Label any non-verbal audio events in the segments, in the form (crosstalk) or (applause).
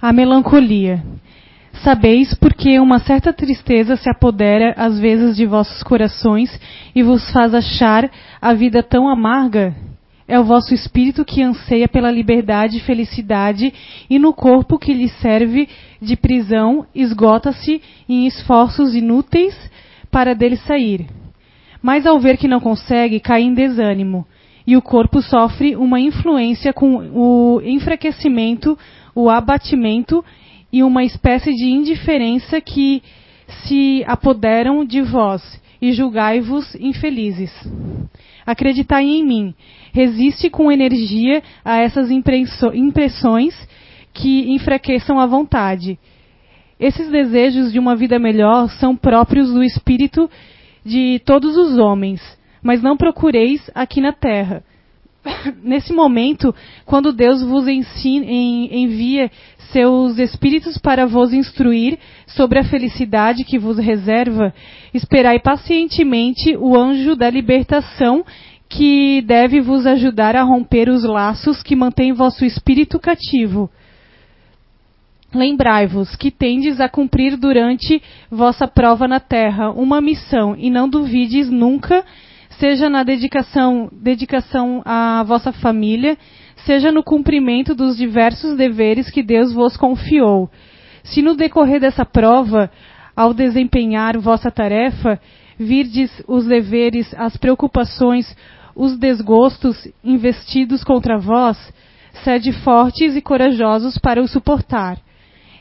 A melancolia. Sabeis porque uma certa tristeza se apodera às vezes de vossos corações e vos faz achar a vida tão amarga? É o vosso espírito que anseia pela liberdade e felicidade, e no corpo que lhe serve de prisão esgota-se em esforços inúteis para dele sair. Mas ao ver que não consegue, cai em desânimo, e o corpo sofre uma influência com o enfraquecimento, o abatimento e uma espécie de indiferença que se apoderam de vós, e julgai-vos infelizes. Acreditai em mim. Resiste com energia a essas impressões que enfraqueçam a vontade. Esses desejos de uma vida melhor são próprios do espírito de todos os homens, mas não procureis aqui na terra. (laughs) Nesse momento, quando Deus vos envia seus espíritos para vos instruir sobre a felicidade que vos reserva, esperai pacientemente o anjo da libertação que deve vos ajudar a romper os laços que mantêm vosso espírito cativo. Lembrai-vos que tendes a cumprir durante vossa prova na terra uma missão e não duvides nunca, seja na dedicação, dedicação à vossa família, seja no cumprimento dos diversos deveres que Deus vos confiou. Se no decorrer dessa prova, ao desempenhar vossa tarefa, virdes os deveres, as preocupações, os desgostos investidos contra vós, sede fortes e corajosos para o suportar.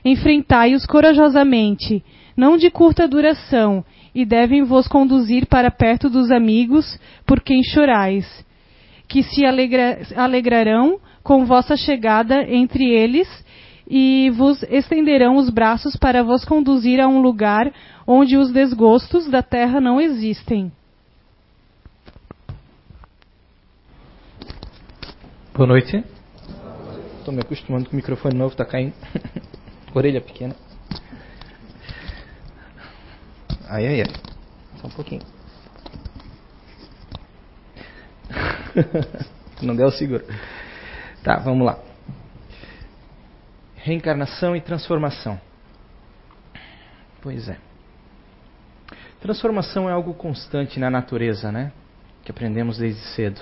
Enfrentai-os corajosamente, não de curta duração, e devem vos conduzir para perto dos amigos por quem chorais que se alegra, alegrarão com vossa chegada entre eles e vos estenderão os braços para vos conduzir a um lugar onde os desgostos da terra não existem. Boa noite. Estou me acostumando com o microfone novo, está caindo. (laughs) Orelha pequena. Ai, ai, ai. Só um pouquinho. (laughs) Não deu seguro. Tá, vamos lá. Reencarnação e transformação. Pois é. Transformação é algo constante na natureza, né? Que aprendemos desde cedo.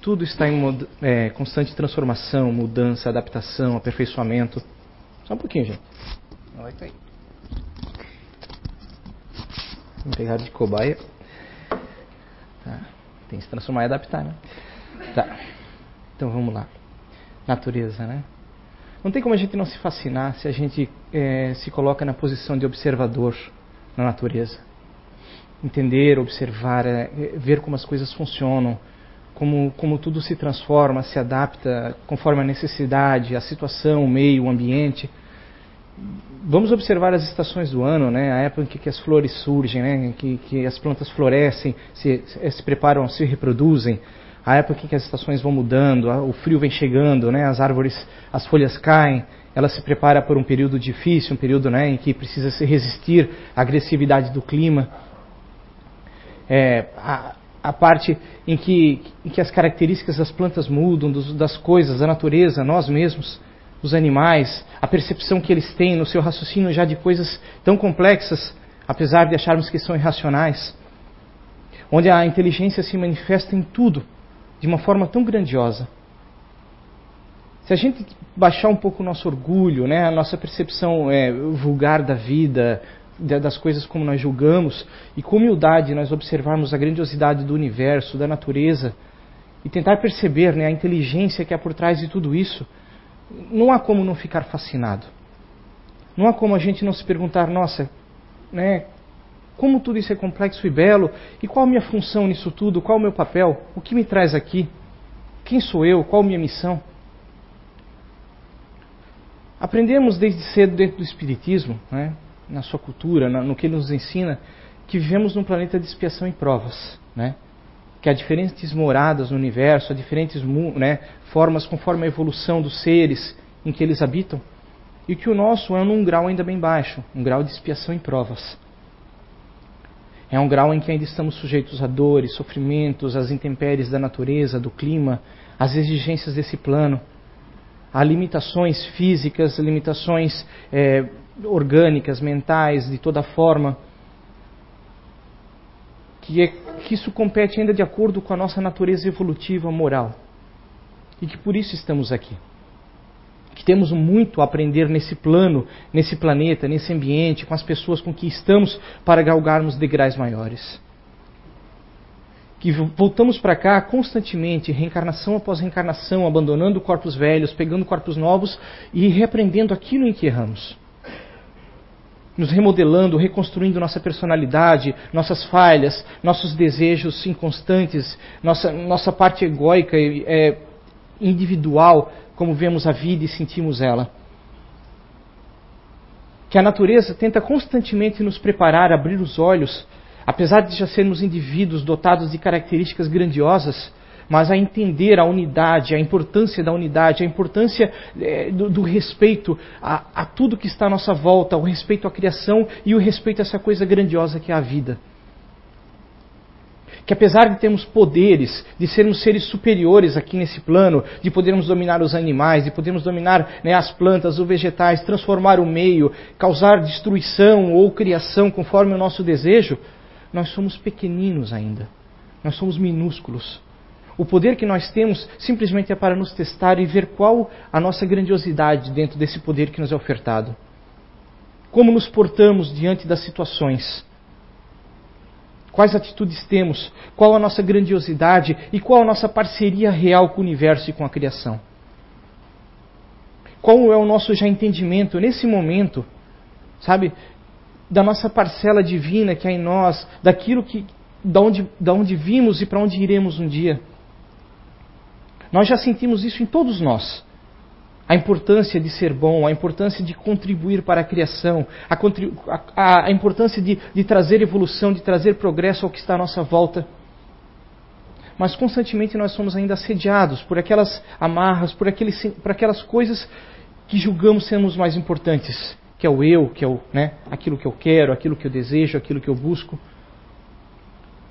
Tudo está em é, constante transformação, mudança, adaptação, aperfeiçoamento. Só um pouquinho, gente. Vai cair. Vou pegar de cobaia. Tá. Tem que se transformar e adaptar, né? Tá. Então vamos lá. Natureza, né? Não tem como a gente não se fascinar se a gente é, se coloca na posição de observador na natureza. Entender, observar, é, ver como as coisas funcionam, como, como tudo se transforma, se adapta conforme a necessidade, a situação, o meio, o ambiente vamos observar as estações do ano, né? A época em que, que as flores surgem, né? Que, que as plantas florescem, se, se preparam, se reproduzem. A época em que as estações vão mudando, o frio vem chegando, né? As árvores, as folhas caem. Ela se prepara por um período difícil, um período, né? Em que precisa se resistir à agressividade do clima. É, a, a parte em que, em que as características das plantas mudam, dos, das coisas, da natureza, nós mesmos os animais, a percepção que eles têm no seu raciocínio já de coisas tão complexas, apesar de acharmos que são irracionais, onde a inteligência se manifesta em tudo de uma forma tão grandiosa. Se a gente baixar um pouco o nosso orgulho, né, a nossa percepção é, vulgar da vida, das coisas como nós julgamos, e com humildade nós observarmos a grandiosidade do universo, da natureza, e tentar perceber né, a inteligência que há por trás de tudo isso, não há como não ficar fascinado. Não há como a gente não se perguntar, nossa, né, como tudo isso é complexo e belo, e qual a minha função nisso tudo, qual o meu papel, o que me traz aqui, quem sou eu, qual a minha missão. Aprendemos desde cedo dentro do Espiritismo, né, na sua cultura, no que ele nos ensina, que vivemos num planeta de expiação e provas. Né? Que há diferentes moradas no universo, há diferentes né, formas conforme a evolução dos seres em que eles habitam, e que o nosso é num grau ainda bem baixo, um grau de expiação e provas. É um grau em que ainda estamos sujeitos a dores, sofrimentos, às intempéries da natureza, do clima, às exigências desse plano, a limitações físicas, limitações é, orgânicas, mentais, de toda forma. Que, é, que isso compete ainda de acordo com a nossa natureza evolutiva moral. E que por isso estamos aqui. Que temos muito a aprender nesse plano, nesse planeta, nesse ambiente, com as pessoas com que estamos para galgarmos degraus maiores que voltamos para cá constantemente, reencarnação após reencarnação, abandonando corpos velhos, pegando corpos novos e reaprendendo aquilo em que erramos. Nos remodelando, reconstruindo nossa personalidade, nossas falhas, nossos desejos inconstantes, nossa, nossa parte egóica é, individual, como vemos a vida e sentimos ela. Que a natureza tenta constantemente nos preparar, abrir os olhos apesar de já sermos indivíduos dotados de características grandiosas, mas a entender a unidade, a importância da unidade, a importância é, do, do, respeito a, a, tudo que está à nossa volta, o respeito à criação e o respeito a essa coisa grandiosa que é a vida. Que apesar de termos poderes, de sermos seres superiores aqui nesse plano, de podermos dominar os animais, de podermos dominar né, as plantas, os vegetais, transformar o meio, causar destruição ou criação conforme o nosso desejo, nós somos pequeninos ainda. Nós somos minúsculos. O poder que nós temos simplesmente é para nos testar e ver qual a nossa grandiosidade dentro desse poder que nos é ofertado. Como nos portamos diante das situações. Quais atitudes temos, qual a nossa grandiosidade e qual a nossa parceria real com o universo e com a criação. Qual é o nosso já entendimento nesse momento, sabe? da nossa parcela divina que há em nós, daquilo que da onde, da onde vimos e para onde iremos um dia. Nós já sentimos isso em todos nós. A importância de ser bom, a importância de contribuir para a criação, a, a, a importância de, de trazer evolução, de trazer progresso ao que está à nossa volta. Mas constantemente nós somos ainda assediados por aquelas amarras, por, aqueles, por aquelas coisas que julgamos sermos mais importantes que é o eu, que é o, né, aquilo que eu quero, aquilo que eu desejo, aquilo que eu busco.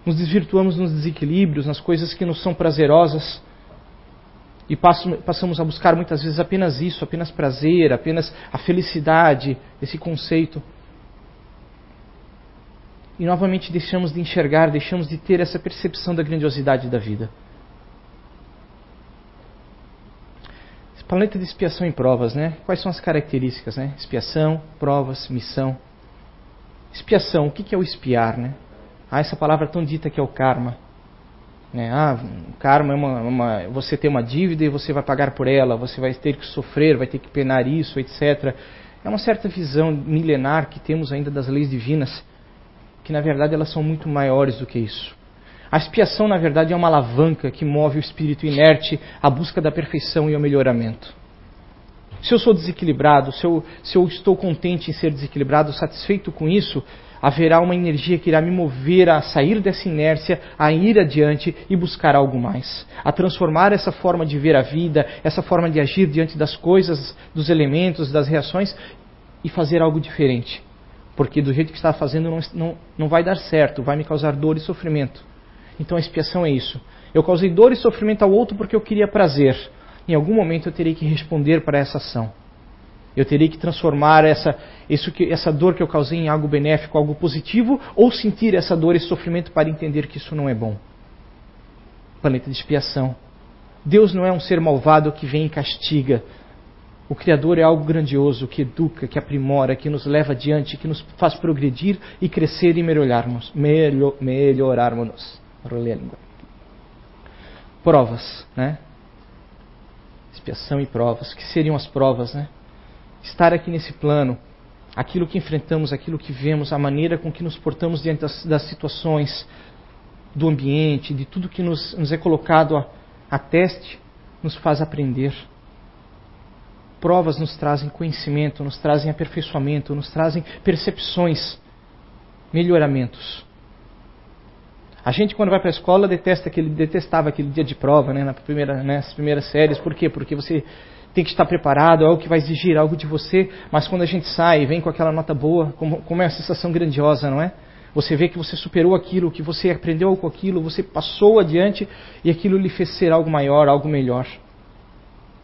Nos desvirtuamos nos desequilíbrios, nas coisas que nos são prazerosas. E passamos a buscar muitas vezes apenas isso, apenas prazer, apenas a felicidade, esse conceito. E novamente deixamos de enxergar, deixamos de ter essa percepção da grandiosidade da vida. Planeta de expiação e provas, né? Quais são as características, né? Expiação, provas, missão. Expiação, o que é o espiar, né? Ah, essa palavra tão dita que é o karma. Né? Ah, karma é uma, uma, você tem uma dívida e você vai pagar por ela, você vai ter que sofrer, vai ter que penar isso, etc. É uma certa visão milenar que temos ainda das leis divinas, que na verdade elas são muito maiores do que isso. A expiação, na verdade, é uma alavanca que move o espírito inerte à busca da perfeição e ao melhoramento. Se eu sou desequilibrado, se eu, se eu estou contente em ser desequilibrado, satisfeito com isso, haverá uma energia que irá me mover a sair dessa inércia, a ir adiante e buscar algo mais. A transformar essa forma de ver a vida, essa forma de agir diante das coisas, dos elementos, das reações e fazer algo diferente. Porque do jeito que está fazendo não, não, não vai dar certo, vai me causar dor e sofrimento. Então a expiação é isso. Eu causei dor e sofrimento ao outro porque eu queria prazer. Em algum momento eu terei que responder para essa ação. Eu terei que transformar essa, isso que, essa dor que eu causei em algo benéfico, algo positivo, ou sentir essa dor e sofrimento para entender que isso não é bom. Planeta de expiação. Deus não é um ser malvado que vem e castiga. O Criador é algo grandioso que educa, que aprimora, que nos leva adiante, que nos faz progredir e crescer e melhorarmos. Melhor, melhorarmos. Provas, né? Expiação e provas. O que seriam as provas, né? Estar aqui nesse plano, aquilo que enfrentamos, aquilo que vemos, a maneira com que nos portamos diante das, das situações, do ambiente, de tudo que nos, nos é colocado a, a teste, nos faz aprender. Provas nos trazem conhecimento, nos trazem aperfeiçoamento, nos trazem percepções, melhoramentos. A gente, quando vai para a escola, detesta aquele, detestava aquele dia de prova, né, na primeira, nas primeiras séries. Por quê? Porque você tem que estar preparado, é algo que vai exigir algo de você, mas quando a gente sai e vem com aquela nota boa, como, como é uma sensação grandiosa, não é? Você vê que você superou aquilo, que você aprendeu com aquilo, você passou adiante e aquilo lhe fez ser algo maior, algo melhor.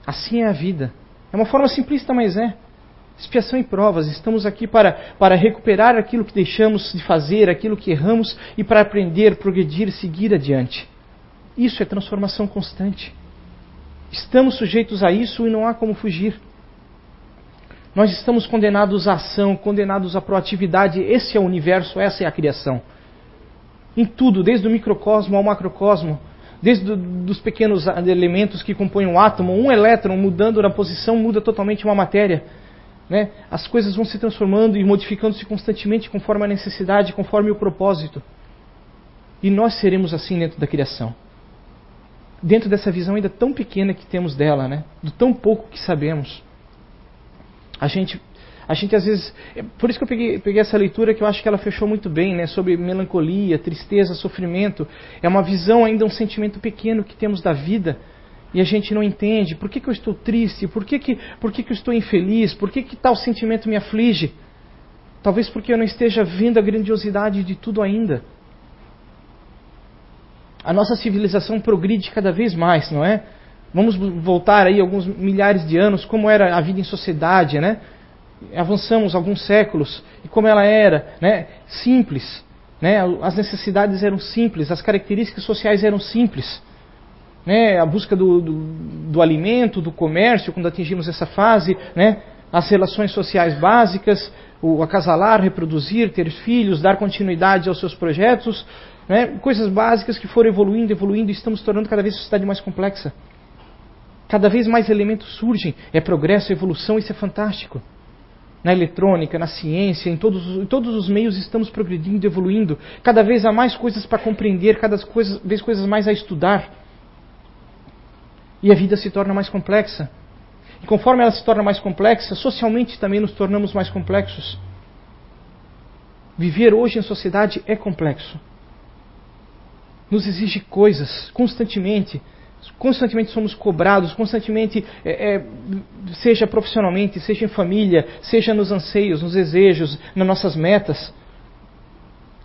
Assim é a vida. É uma forma simplista, mas é. Expiação e provas. Estamos aqui para, para recuperar aquilo que deixamos de fazer, aquilo que erramos e para aprender, progredir, seguir adiante. Isso é transformação constante. Estamos sujeitos a isso e não há como fugir. Nós estamos condenados à ação, condenados à proatividade. Esse é o universo, essa é a criação. Em tudo, desde o microcosmo ao macrocosmo, desde os pequenos elementos que compõem o átomo, um elétron mudando na posição muda totalmente uma matéria. Né? As coisas vão se transformando e modificando-se constantemente conforme a necessidade, conforme o propósito. E nós seremos assim dentro da criação. Dentro dessa visão ainda tão pequena que temos dela, né? do tão pouco que sabemos. A gente, a gente às vezes. É por isso que eu peguei, peguei essa leitura que eu acho que ela fechou muito bem, né? Sobre melancolia, tristeza, sofrimento. É uma visão ainda, um sentimento pequeno que temos da vida e a gente não entende. Por que, que eu estou triste? Por que, que, por que, que eu estou infeliz? Por que, que tal sentimento me aflige? Talvez porque eu não esteja vendo a grandiosidade de tudo ainda. A nossa civilização progride cada vez mais, não é? Vamos voltar aí alguns milhares de anos, como era a vida em sociedade, né? Avançamos alguns séculos e como ela era, né? Simples, né? As necessidades eram simples, as características sociais eram simples, né? A busca do, do, do alimento, do comércio, quando atingimos essa fase, né? As relações sociais básicas, o acasalar, reproduzir, ter filhos, dar continuidade aos seus projetos, né? coisas básicas que foram evoluindo, evoluindo e estamos tornando cada vez a sociedade mais complexa. Cada vez mais elementos surgem. É progresso, é evolução, isso é fantástico. Na eletrônica, na ciência, em todos, em todos os meios estamos progredindo, evoluindo. Cada vez há mais coisas para compreender, cada vez coisas mais a estudar. E a vida se torna mais complexa. E conforme ela se torna mais complexa, socialmente também nos tornamos mais complexos. Viver hoje em sociedade é complexo. Nos exige coisas constantemente constantemente somos cobrados, constantemente, é, é, seja profissionalmente, seja em família, seja nos anseios, nos desejos, nas nossas metas.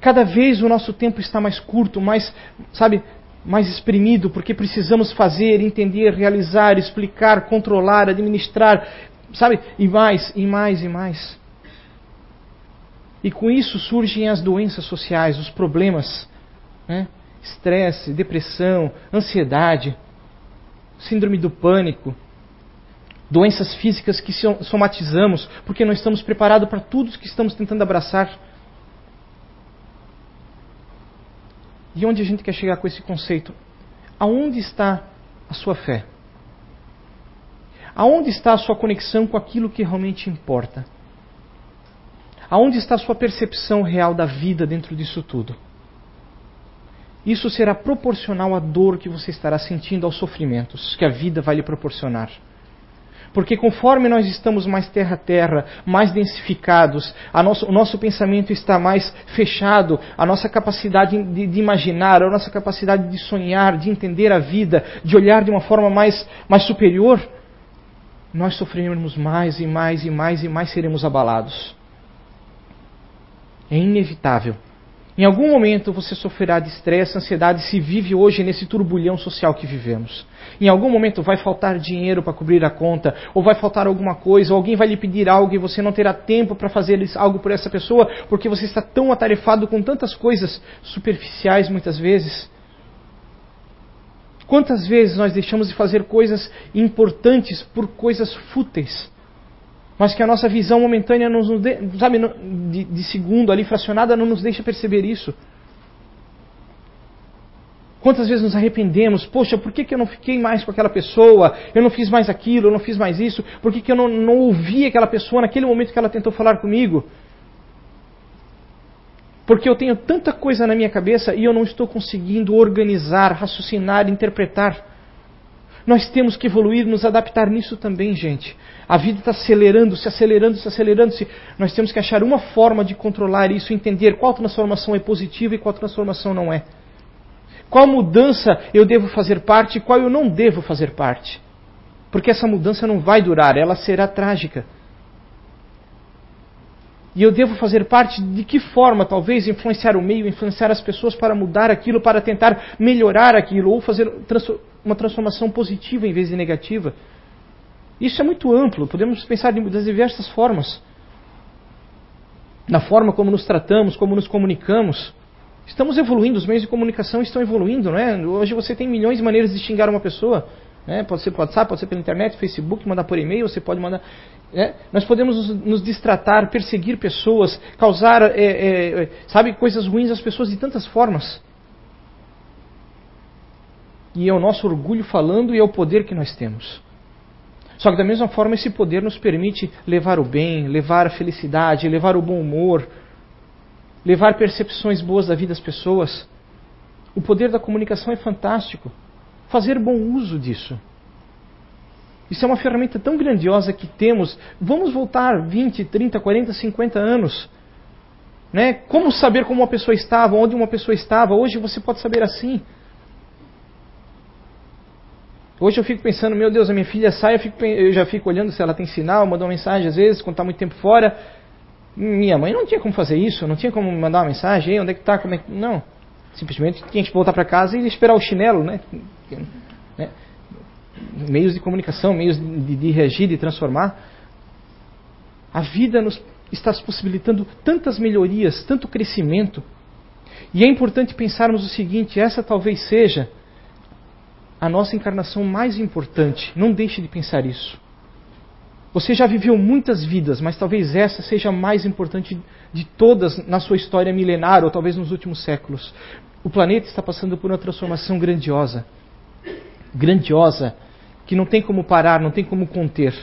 Cada vez o nosso tempo está mais curto, mais, sabe, mais exprimido, porque precisamos fazer, entender, realizar, explicar, controlar, administrar, sabe, e mais, e mais, e mais. E com isso surgem as doenças sociais, os problemas, né? Estresse, depressão, ansiedade síndrome do pânico, doenças físicas que somatizamos porque não estamos preparados para tudo que estamos tentando abraçar. E onde a gente quer chegar com esse conceito? Aonde está a sua fé? Aonde está a sua conexão com aquilo que realmente importa? Aonde está a sua percepção real da vida dentro disso tudo? Isso será proporcional à dor que você estará sentindo, aos sofrimentos que a vida vai lhe proporcionar. Porque conforme nós estamos mais terra a terra, mais densificados, nosso, o nosso pensamento está mais fechado, a nossa capacidade de, de, imaginar, a nossa capacidade de sonhar, de entender a vida, de olhar de uma forma mais, mais superior, nós sofreremos mais e mais e mais e mais seremos abalados. É inevitável. Em algum momento você sofrerá de estresse, ansiedade, se vive hoje nesse turbulhão social que vivemos. Em algum momento vai faltar dinheiro para cobrir a conta, ou vai faltar alguma coisa, ou alguém vai lhe pedir algo e você não terá tempo para fazer algo por essa pessoa, porque você está tão atarefado com tantas coisas superficiais muitas vezes. Quantas vezes nós deixamos de fazer coisas importantes por coisas fúteis? Mas que a nossa visão momentânea, nos, sabe, de, de segundo ali fracionada, não nos deixa perceber isso. Quantas vezes nos arrependemos? Poxa, por que, que eu não fiquei mais com aquela pessoa? Eu não fiz mais aquilo, eu não fiz mais isso? Por que, que eu não, não ouvi aquela pessoa naquele momento que ela tentou falar comigo? Porque eu tenho tanta coisa na minha cabeça e eu não estou conseguindo organizar, raciocinar, interpretar. Nós temos que evoluir, nos adaptar nisso também, gente. A vida está acelerando, se acelerando, se acelerando. -se. Nós temos que achar uma forma de controlar isso, entender qual transformação é positiva e qual transformação não é. Qual mudança eu devo fazer parte e qual eu não devo fazer parte. Porque essa mudança não vai durar, ela será trágica. E eu devo fazer parte de que forma, talvez, influenciar o meio, influenciar as pessoas para mudar aquilo, para tentar melhorar aquilo, ou fazer uma transformação positiva em vez de negativa. Isso é muito amplo, podemos pensar das diversas formas. Na forma como nos tratamos, como nos comunicamos. Estamos evoluindo, os meios de comunicação estão evoluindo, não é? Hoje você tem milhões de maneiras de xingar uma pessoa. Né? Pode ser por WhatsApp, pode ser pela internet, Facebook, mandar por e-mail, você pode mandar. Né? Nós podemos nos, nos distratar, perseguir pessoas, causar, é, é, sabe, coisas ruins às pessoas de tantas formas. E é o nosso orgulho falando e é o poder que nós temos. Só que da mesma forma esse poder nos permite levar o bem, levar a felicidade, levar o bom humor, levar percepções boas da vida às pessoas. O poder da comunicação é fantástico. Fazer bom uso disso. Isso é uma ferramenta tão grandiosa que temos. Vamos voltar 20, 30, 40, 50 anos. Né? Como saber como uma pessoa estava, onde uma pessoa estava? Hoje você pode saber assim. Hoje eu fico pensando, meu Deus, a minha filha sai, eu, fico, eu já fico olhando se ela tem sinal, manda uma mensagem às vezes, quando está muito tempo fora. Minha mãe não tinha como fazer isso, não tinha como mandar uma mensagem, onde é que está, como é que... Não. Simplesmente tinha que voltar para casa e esperar o chinelo, né? né? Meios de comunicação, meios de, de reagir, de transformar. A vida nos está possibilitando tantas melhorias, tanto crescimento. E é importante pensarmos o seguinte: essa talvez seja a nossa encarnação mais importante. Não deixe de pensar isso. Você já viveu muitas vidas, mas talvez essa seja a mais importante de todas na sua história milenar, ou talvez nos últimos séculos. O planeta está passando por uma transformação grandiosa. Grandiosa, que não tem como parar, não tem como conter.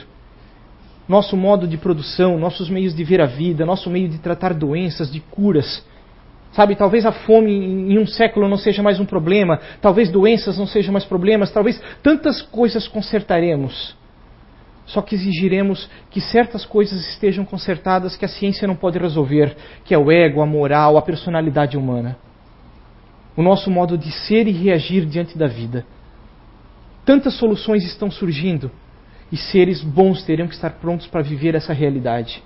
Nosso modo de produção, nossos meios de ver a vida, nosso meio de tratar doenças, de curas. Sabe, talvez a fome em um século não seja mais um problema, talvez doenças não sejam mais problemas, talvez tantas coisas consertaremos só que exigiremos que certas coisas estejam consertadas que a ciência não pode resolver, que é o ego, a moral, a personalidade humana. O nosso modo de ser e reagir diante da vida. Tantas soluções estão surgindo e seres bons teriam que estar prontos para viver essa realidade.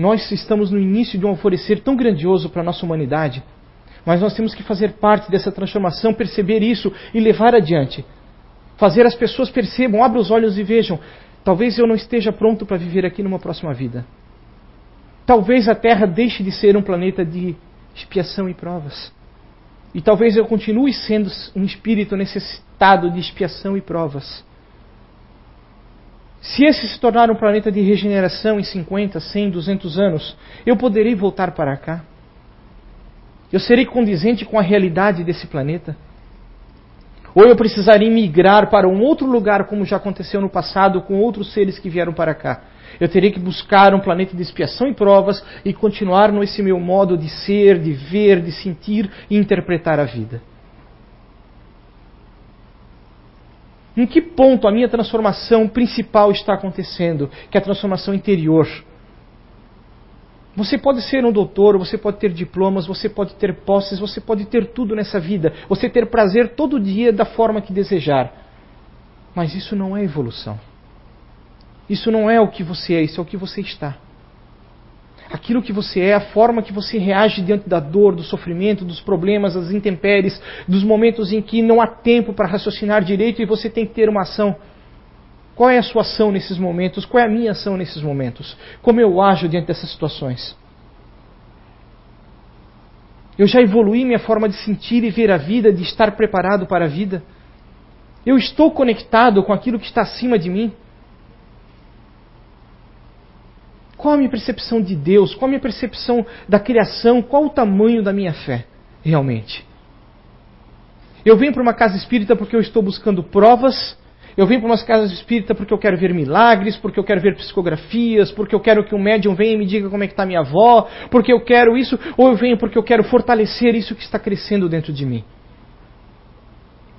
Nós estamos no início de um alvorecer tão grandioso para a nossa humanidade, mas nós temos que fazer parte dessa transformação, perceber isso e levar adiante fazer as pessoas percebam, abram os olhos e vejam: talvez eu não esteja pronto para viver aqui numa próxima vida. Talvez a Terra deixe de ser um planeta de expiação e provas. E talvez eu continue sendo um espírito necessitado de expiação e provas. Se esse se tornar um planeta de regeneração em 50, 100, 200 anos, eu poderei voltar para cá? Eu serei condizente com a realidade desse planeta? Ou eu precisaria migrar para um outro lugar, como já aconteceu no passado com outros seres que vieram para cá. Eu teria que buscar um planeta de expiação e provas e continuar nesse meu modo de ser, de ver, de sentir e interpretar a vida. Em que ponto a minha transformação principal está acontecendo? Que é a transformação interior. Você pode ser um doutor, você pode ter diplomas, você pode ter posses, você pode ter tudo nessa vida, você ter prazer todo dia da forma que desejar. Mas isso não é evolução. Isso não é o que você é, isso é o que você está. Aquilo que você é, a forma que você reage diante da dor, do sofrimento, dos problemas, das intempéries, dos momentos em que não há tempo para raciocinar direito e você tem que ter uma ação. Qual é a sua ação nesses momentos? Qual é a minha ação nesses momentos? Como eu ajo diante dessas situações? Eu já evolui minha forma de sentir e ver a vida, de estar preparado para a vida? Eu estou conectado com aquilo que está acima de mim? Qual a minha percepção de Deus? Qual a minha percepção da criação? Qual o tamanho da minha fé, realmente? Eu venho para uma casa espírita porque eu estou buscando provas eu venho para umas casas espírita porque eu quero ver milagres, porque eu quero ver psicografias, porque eu quero que um médium venha e me diga como é que está minha avó, porque eu quero isso, ou eu venho porque eu quero fortalecer isso que está crescendo dentro de mim.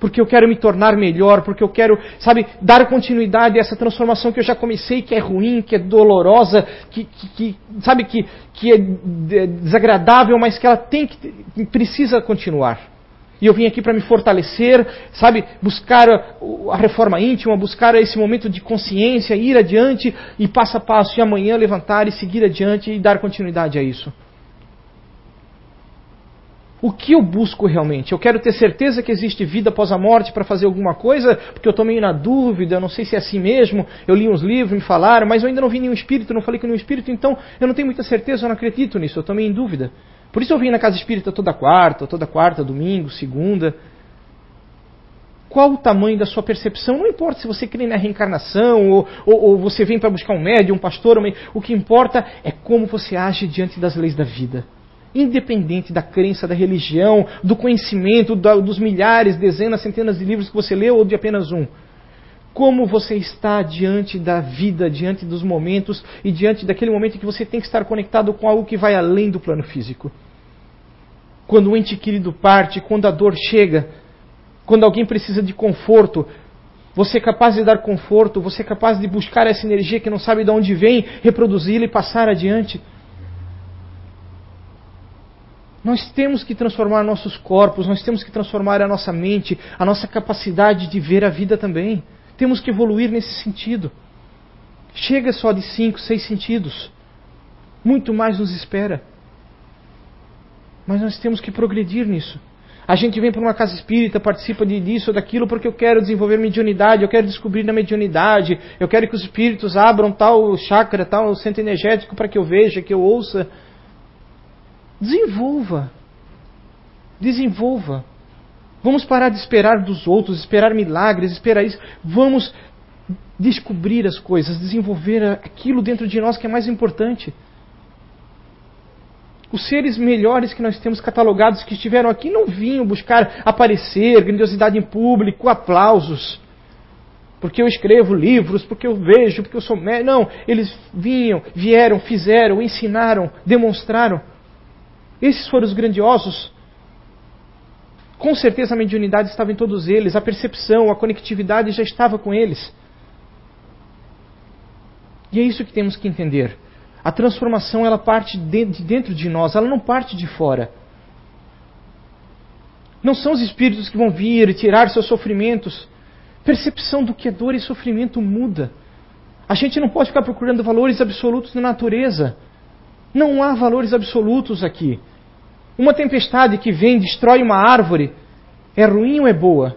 Porque eu quero me tornar melhor, porque eu quero, sabe, dar continuidade a essa transformação que eu já comecei, que é ruim, que é dolorosa, que, que, que sabe, que, que é desagradável, mas que ela tem que, precisa continuar e eu vim aqui para me fortalecer, sabe, buscar a, reforma íntima, buscar esse momento de consciência, ir adiante e passo a passo, e amanhã levantar e seguir adiante e dar continuidade a isso. O que eu busco realmente? Eu quero ter certeza que existe vida após a morte para fazer alguma coisa, porque eu estou meio na dúvida, eu não sei se é assim mesmo. Eu li uns livros, me falaram, mas eu ainda não vi nenhum espírito, não falei com nenhum espírito, então eu não tenho muita certeza, eu não acredito nisso, eu estou meio em dúvida. Por isso eu vim na casa espírita toda quarta, toda quarta, domingo, segunda. Qual o tamanho da sua percepção? Não importa se você crê na reencarnação ou, ou, ou você vem para buscar um médium, um pastor, um... o que importa é como você age diante das leis da vida independente da crença, da religião, do conhecimento, dos milhares, dezenas, centenas de livros que você leu ou de apenas um. Como você está diante da vida, diante dos momentos e diante daquele momento em que você tem que estar conectado com algo que vai além do plano físico. Quando o ente querido parte, quando a dor chega, quando alguém precisa de conforto, você é capaz de dar conforto, você é capaz de buscar essa energia que não sabe de onde vem, reproduzi-la e passar adiante. Nós temos que transformar nossos corpos, nós temos que transformar a nossa mente, a nossa capacidade de ver a vida também. Temos que evoluir nesse sentido. Chega só de cinco, seis sentidos. Muito mais nos espera. Mas nós temos que progredir nisso. A gente vem para uma casa espírita, participa de, disso ou daquilo porque eu quero desenvolver mediunidade, eu quero descobrir na mediunidade, eu quero que os espíritos abram tal chakra, tal centro energético para que eu veja, que eu ouça. Desenvolva. Desenvolva. Vamos parar de esperar dos outros, esperar milagres, esperar isso. Vamos descobrir as coisas, desenvolver aquilo dentro de nós que é mais importante. Os seres melhores que nós temos catalogados que estiveram aqui não vinham buscar aparecer, grandiosidade em público, aplausos. Porque eu escrevo livros, porque eu vejo, porque eu sou médico. Não, eles vinham, vieram, fizeram, ensinaram, demonstraram. Esses foram os grandiosos. Com certeza a mediunidade estava em todos eles, a percepção, a conectividade já estava com eles. E é isso que temos que entender. A transformação ela parte de dentro de nós, ela não parte de fora. Não são os espíritos que vão vir e tirar seus sofrimentos. Percepção do que é dor e sofrimento muda. A gente não pode ficar procurando valores absolutos na natureza. Não há valores absolutos aqui. Uma tempestade que vem, destrói uma árvore, é ruim ou é boa?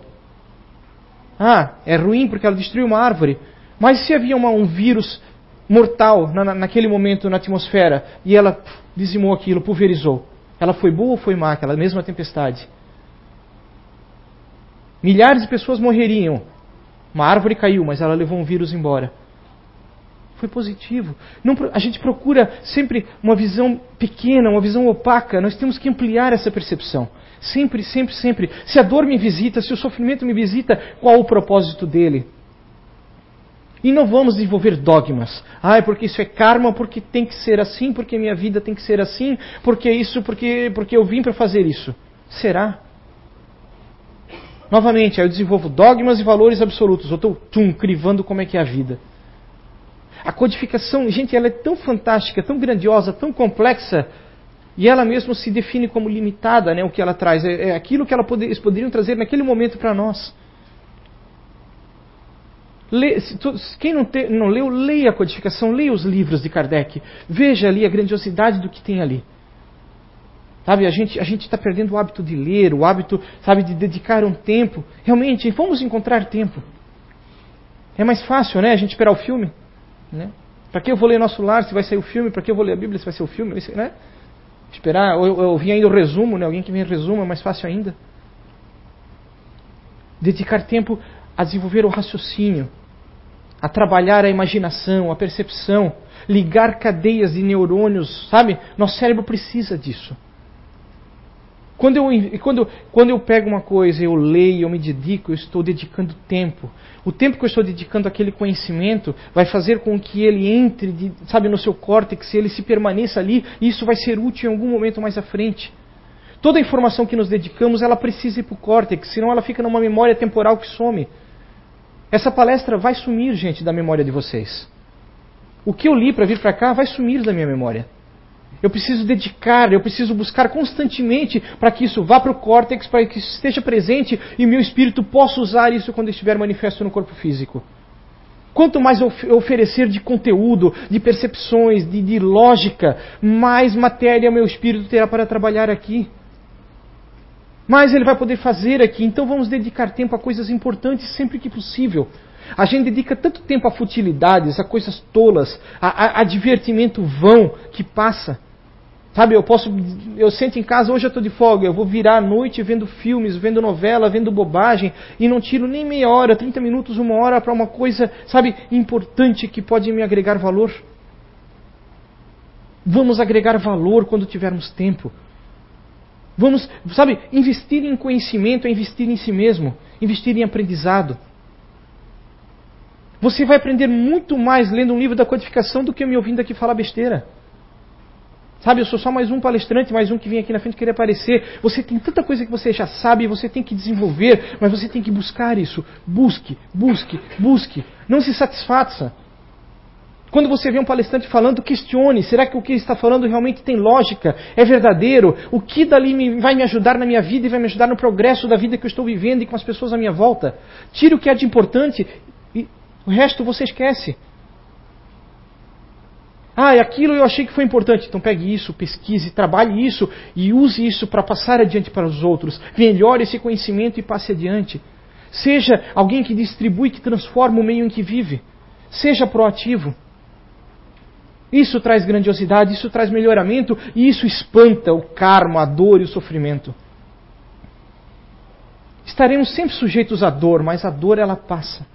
Ah, é ruim porque ela destruiu uma árvore. Mas se havia uma, um vírus mortal na, naquele momento na atmosfera e ela dizimou aquilo, pulverizou, ela foi boa ou foi má, aquela mesma tempestade? Milhares de pessoas morreriam. Uma árvore caiu, mas ela levou um vírus embora. Foi positivo. Não, a gente procura sempre uma visão pequena, uma visão opaca. Nós temos que ampliar essa percepção. Sempre, sempre, sempre. Se a dor me visita, se o sofrimento me visita, qual o propósito dele? E não vamos desenvolver dogmas. Ah, porque isso é karma, porque tem que ser assim, porque minha vida tem que ser assim, porque isso, porque, porque eu vim para fazer isso. Será? Novamente, aí eu desenvolvo dogmas e valores absolutos. Eu estou crivando como é que é a vida. A codificação, gente, ela é tão fantástica, tão grandiosa, tão complexa, e ela mesma se define como limitada, né, o que ela traz. É, é aquilo que ela eles poderiam trazer naquele momento para nós. Lê, tu, quem não, te, não leu, leia a codificação, leia os livros de Kardec. Veja ali a grandiosidade do que tem ali. Sabe, a gente a está perdendo o hábito de ler, o hábito, sabe, de dedicar um tempo. Realmente, vamos encontrar tempo. É mais fácil, né, a gente esperar o filme. Né? Para que eu vou ler Nosso Lar se vai sair o filme? Para que eu vou ler a Bíblia se vai ser o filme? Né? Esperar, eu, eu vi ainda o resumo, né? alguém que me resuma é mais fácil ainda. Dedicar tempo a desenvolver o raciocínio, a trabalhar a imaginação, a percepção, ligar cadeias de neurônios, sabe? Nosso cérebro precisa disso. Quando eu, quando, quando eu pego uma coisa, eu leio, eu me dedico, eu estou dedicando tempo. O tempo que eu estou dedicando àquele conhecimento vai fazer com que ele entre, de, sabe, no seu córtex, ele se permaneça ali, e isso vai ser útil em algum momento mais à frente. Toda a informação que nos dedicamos, ela precisa ir para o córtex, senão ela fica numa memória temporal que some. Essa palestra vai sumir, gente, da memória de vocês. O que eu li para vir para cá vai sumir da minha memória. Eu preciso dedicar, eu preciso buscar constantemente para que isso vá para o córtex, para que isso esteja presente e meu espírito possa usar isso quando estiver manifesto no corpo físico. Quanto mais eu oferecer de conteúdo, de percepções, de, de lógica, mais matéria meu espírito terá para trabalhar aqui. mais ele vai poder fazer aqui. Então vamos dedicar tempo a coisas importantes sempre que possível. A gente dedica tanto tempo a futilidades, a coisas tolas, a, a, a divertimento vão que passa. Sabe, eu posso, eu sento em casa, hoje eu estou de folga, eu vou virar a noite vendo filmes, vendo novela, vendo bobagem, e não tiro nem meia hora, 30 minutos, uma hora para uma coisa, sabe, importante que pode me agregar valor. Vamos agregar valor quando tivermos tempo. Vamos, sabe, investir em conhecimento é investir em si mesmo, investir em aprendizado. Você vai aprender muito mais lendo um livro da codificação do que me ouvindo aqui falar besteira. Sabe, eu sou só mais um palestrante, mais um que vem aqui na frente querer aparecer. Você tem tanta coisa que você já sabe, você tem que desenvolver, mas você tem que buscar isso. Busque, busque, busque. Não se satisfaça. Quando você vê um palestrante falando, questione: será que o que ele está falando realmente tem lógica? É verdadeiro? O que dali me, vai me ajudar na minha vida e vai me ajudar no progresso da vida que eu estou vivendo e com as pessoas à minha volta? Tire o que é de importante e o resto você esquece. Ah, aquilo eu achei que foi importante. Então pegue isso, pesquise, trabalhe isso e use isso para passar adiante para os outros. Melhore esse conhecimento e passe adiante. Seja alguém que distribui, que transforma o meio em que vive. Seja proativo. Isso traz grandiosidade, isso traz melhoramento e isso espanta o karma, a dor e o sofrimento. Estaremos sempre sujeitos à dor, mas a dor ela passa.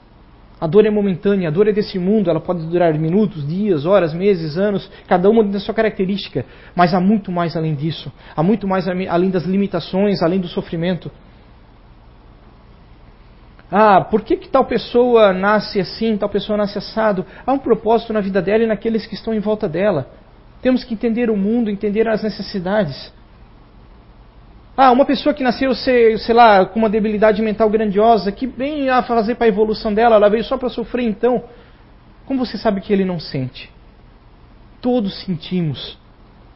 A dor é momentânea, a dor é desse mundo, ela pode durar minutos, dias, horas, meses, anos, cada uma da sua característica, mas há muito mais além disso, há muito mais além das limitações, além do sofrimento. Ah, por que, que tal pessoa nasce assim, tal pessoa nasce assado? Há um propósito na vida dela e naqueles que estão em volta dela. Temos que entender o mundo, entender as necessidades. Ah, uma pessoa que nasceu, sei, sei lá, com uma debilidade mental grandiosa, que bem a fazer para a evolução dela, ela veio só para sofrer então. Como você sabe que ele não sente? Todos sentimos.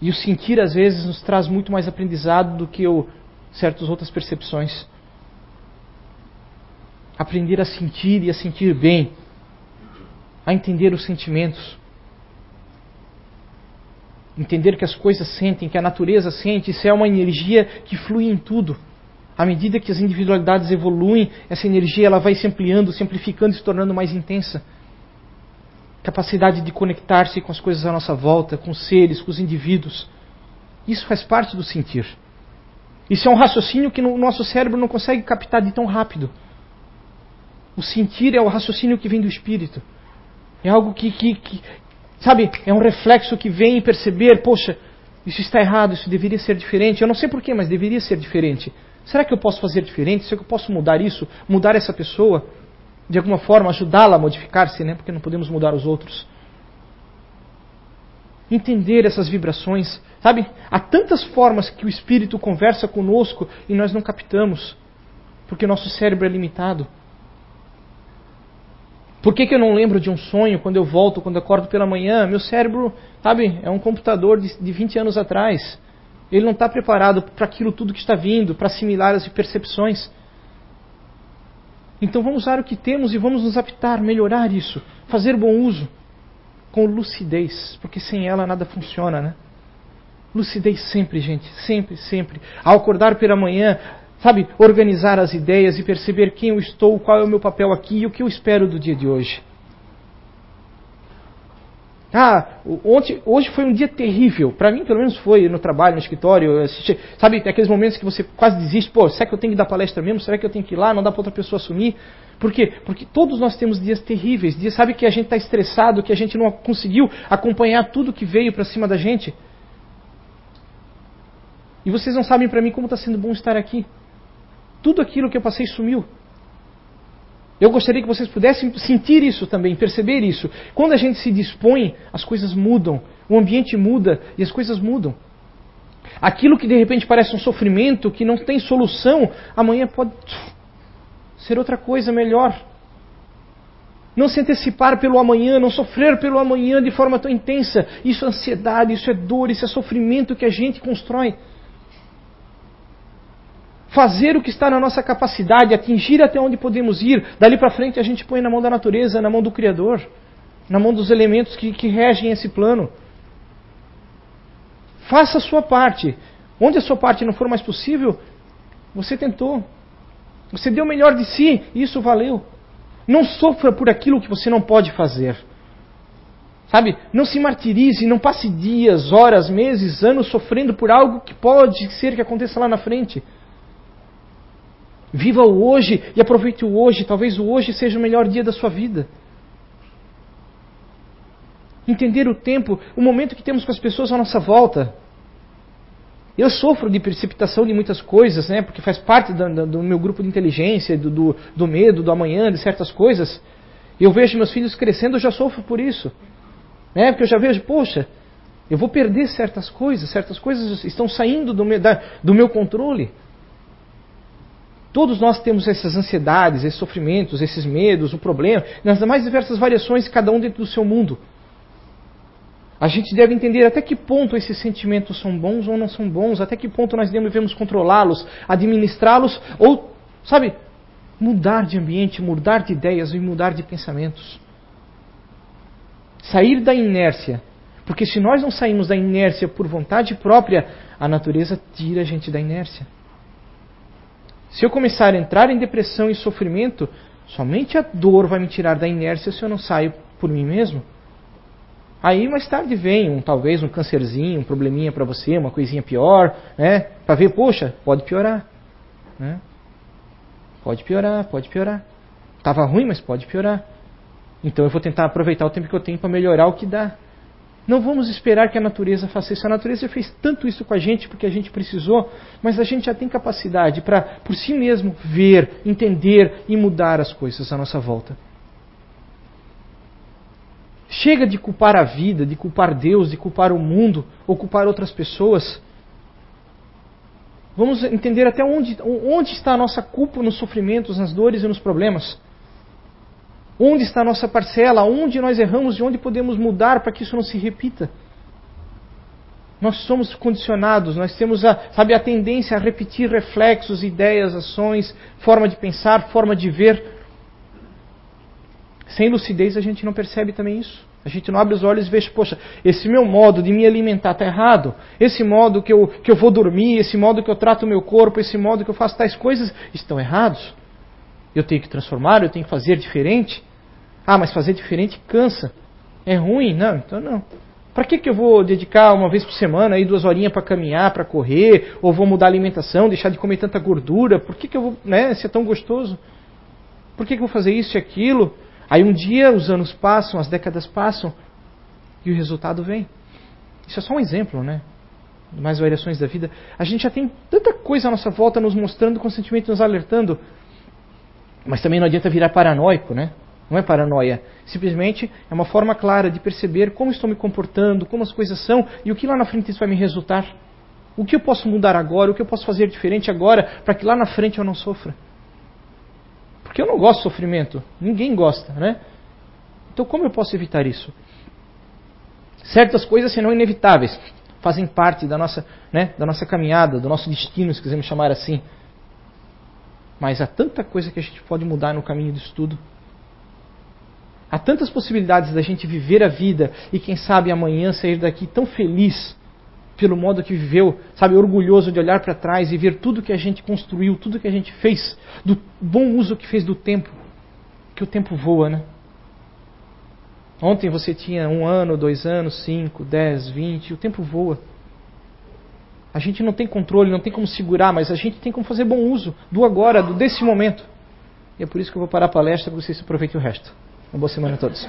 E o sentir às vezes nos traz muito mais aprendizado do que o, certas outras percepções. Aprender a sentir e a sentir bem, a entender os sentimentos. Entender que as coisas sentem, que a natureza sente, isso é uma energia que flui em tudo. À medida que as individualidades evoluem, essa energia ela vai se ampliando, se amplificando e se tornando mais intensa. Capacidade de conectar-se com as coisas à nossa volta, com os seres, com os indivíduos. Isso faz parte do sentir. Isso é um raciocínio que o nosso cérebro não consegue captar de tão rápido. O sentir é o raciocínio que vem do espírito. É algo que, que, que, Sabe, é um reflexo que vem perceber, poxa, isso está errado, isso deveria ser diferente. Eu não sei porquê, mas deveria ser diferente. Será que eu posso fazer diferente? Será que eu posso mudar isso? Mudar essa pessoa? De alguma forma, ajudá-la a modificar-se, né? Porque não podemos mudar os outros. Entender essas vibrações. Sabe, há tantas formas que o Espírito conversa conosco e nós não captamos. Porque nosso cérebro é limitado. Por que, que eu não lembro de um sonho quando eu volto, quando eu acordo pela manhã? Meu cérebro, sabe, é um computador de, de 20 anos atrás. Ele não está preparado para aquilo tudo que está vindo, para assimilar as percepções. Então vamos usar o que temos e vamos nos adaptar, melhorar isso, fazer bom uso com lucidez, porque sem ela nada funciona, né? Lucidez sempre, gente, sempre, sempre. Ao acordar pela manhã, Sabe, organizar as ideias e perceber quem eu estou, qual é o meu papel aqui e o que eu espero do dia de hoje. Ah, ontem, hoje foi um dia terrível. Para mim, pelo menos, foi no trabalho, no escritório. Assisti, sabe, aqueles momentos que você quase desiste. Pô, será que eu tenho que dar palestra mesmo? Será que eu tenho que ir lá? Não dá para outra pessoa assumir? Por quê? Porque todos nós temos dias terríveis. Dias, sabe, que a gente está estressado, que a gente não conseguiu acompanhar tudo que veio para cima da gente. E vocês não sabem para mim como está sendo bom estar aqui tudo aquilo que eu passei sumiu. Eu gostaria que vocês pudessem sentir isso também, perceber isso. Quando a gente se dispõe, as coisas mudam, o ambiente muda e as coisas mudam. Aquilo que de repente parece um sofrimento, que não tem solução, amanhã pode ser outra coisa melhor. Não se antecipar pelo amanhã, não sofrer pelo amanhã de forma tão intensa. Isso é ansiedade, isso é dor, isso é sofrimento que a gente constrói fazer o que está na nossa capacidade, atingir até onde podemos ir. Dali para frente a gente põe na mão da natureza, na mão do Criador, na mão dos elementos que, que regem esse plano. Faça a sua parte. Onde a sua parte não for mais possível, Você tentou. Você deu o melhor de si, e isso valeu. Não sofra por aquilo que você não pode fazer. Sabe? Não se martirize, não passe dias, horas, meses, anos sofrendo por algo que pode ser que aconteça lá na frente. Viva o hoje e aproveite o hoje. Talvez o hoje seja o melhor dia da sua vida. Entender o tempo, o momento que temos com as pessoas à nossa volta. Eu sofro de precipitação de muitas coisas, né? Porque faz parte do, do meu grupo de inteligência, do, do, do, medo, do amanhã, de certas coisas. Eu vejo meus filhos crescendo, eu já sofro por isso. Né? Porque eu já vejo, poxa, eu vou perder certas coisas, certas coisas estão saindo do meu, da, do meu controle. Todos nós temos essas ansiedades, esses sofrimentos, esses medos, o problema, nas mais diversas variações, cada um dentro do seu mundo. A gente deve entender até que ponto esses sentimentos são bons ou não são bons, até que ponto nós devemos controlá-los, administrá-los ou, sabe, mudar de ambiente, mudar de ideias e mudar de pensamentos. Sair da inércia. Porque se nós não saímos da inércia por vontade própria, a natureza tira a gente da inércia. Se eu começar a entrar em depressão e sofrimento, somente a dor vai me tirar da inércia se eu não saio por mim mesmo. Aí mais tarde vem um talvez um cancerzinho, um probleminha para você, uma coisinha pior, né? Para ver, poxa, pode piorar, né? Pode piorar, pode piorar. Tava ruim, mas pode piorar. Então eu vou tentar aproveitar o tempo que eu tenho para melhorar o que dá. Não vamos esperar que a natureza faça isso. A natureza fez tanto isso com a gente porque a gente precisou, mas a gente já tem capacidade para, por si mesmo, ver, entender e mudar as coisas à nossa volta. Chega de culpar a vida, de culpar Deus, de culpar o mundo, ou culpar outras pessoas. Vamos entender até onde, onde está a nossa culpa nos sofrimentos, nas dores e nos problemas. Onde está a nossa parcela? Onde nós erramos e onde podemos mudar para que isso não se repita? Nós somos condicionados, nós temos a, sabe, a tendência a repetir reflexos, ideias, ações, forma de pensar, forma de ver. Sem lucidez a gente não percebe também isso. A gente não abre os olhos e vê, poxa, esse meu modo de me alimentar está errado. Esse modo que eu, que eu vou dormir, esse modo que eu trato o meu corpo, esse modo que eu faço tais coisas, estão errados. Eu tenho que transformar, eu tenho que fazer diferente. Ah, mas fazer diferente cansa. É ruim? Não, então não. Para que, que eu vou dedicar uma vez por semana aí duas horinhas para caminhar, para correr, ou vou mudar a alimentação, deixar de comer tanta gordura? Por que, que eu vou, né, se é tão gostoso? Por que, que eu vou fazer isso e aquilo? Aí um dia os anos passam, as décadas passam e o resultado vem. Isso é só um exemplo, né? Mais variações da vida. A gente já tem tanta coisa à nossa volta nos mostrando, constantemente nos alertando. Mas também não adianta virar paranoico, né? Não é paranoia. Simplesmente é uma forma clara de perceber como estou me comportando, como as coisas são e o que lá na frente isso vai me resultar. O que eu posso mudar agora, o que eu posso fazer diferente agora para que lá na frente eu não sofra. Porque eu não gosto de sofrimento. Ninguém gosta, né? Então como eu posso evitar isso? Certas coisas serão inevitáveis, fazem parte da nossa, né, da nossa caminhada, do nosso destino, se quisermos chamar assim. Mas há tanta coisa que a gente pode mudar no caminho do estudo. Há tantas possibilidades da gente viver a vida e quem sabe amanhã sair daqui tão feliz pelo modo que viveu, sabe, orgulhoso de olhar para trás e ver tudo que a gente construiu, tudo que a gente fez, do bom uso que fez do tempo, que o tempo voa, né? Ontem você tinha um ano, dois anos, cinco, dez, vinte, o tempo voa. A gente não tem controle, não tem como segurar, mas a gente tem como fazer bom uso do agora, do desse momento. E é por isso que eu vou parar a palestra para vocês aproveitem o resto. Uma boa semana a todos.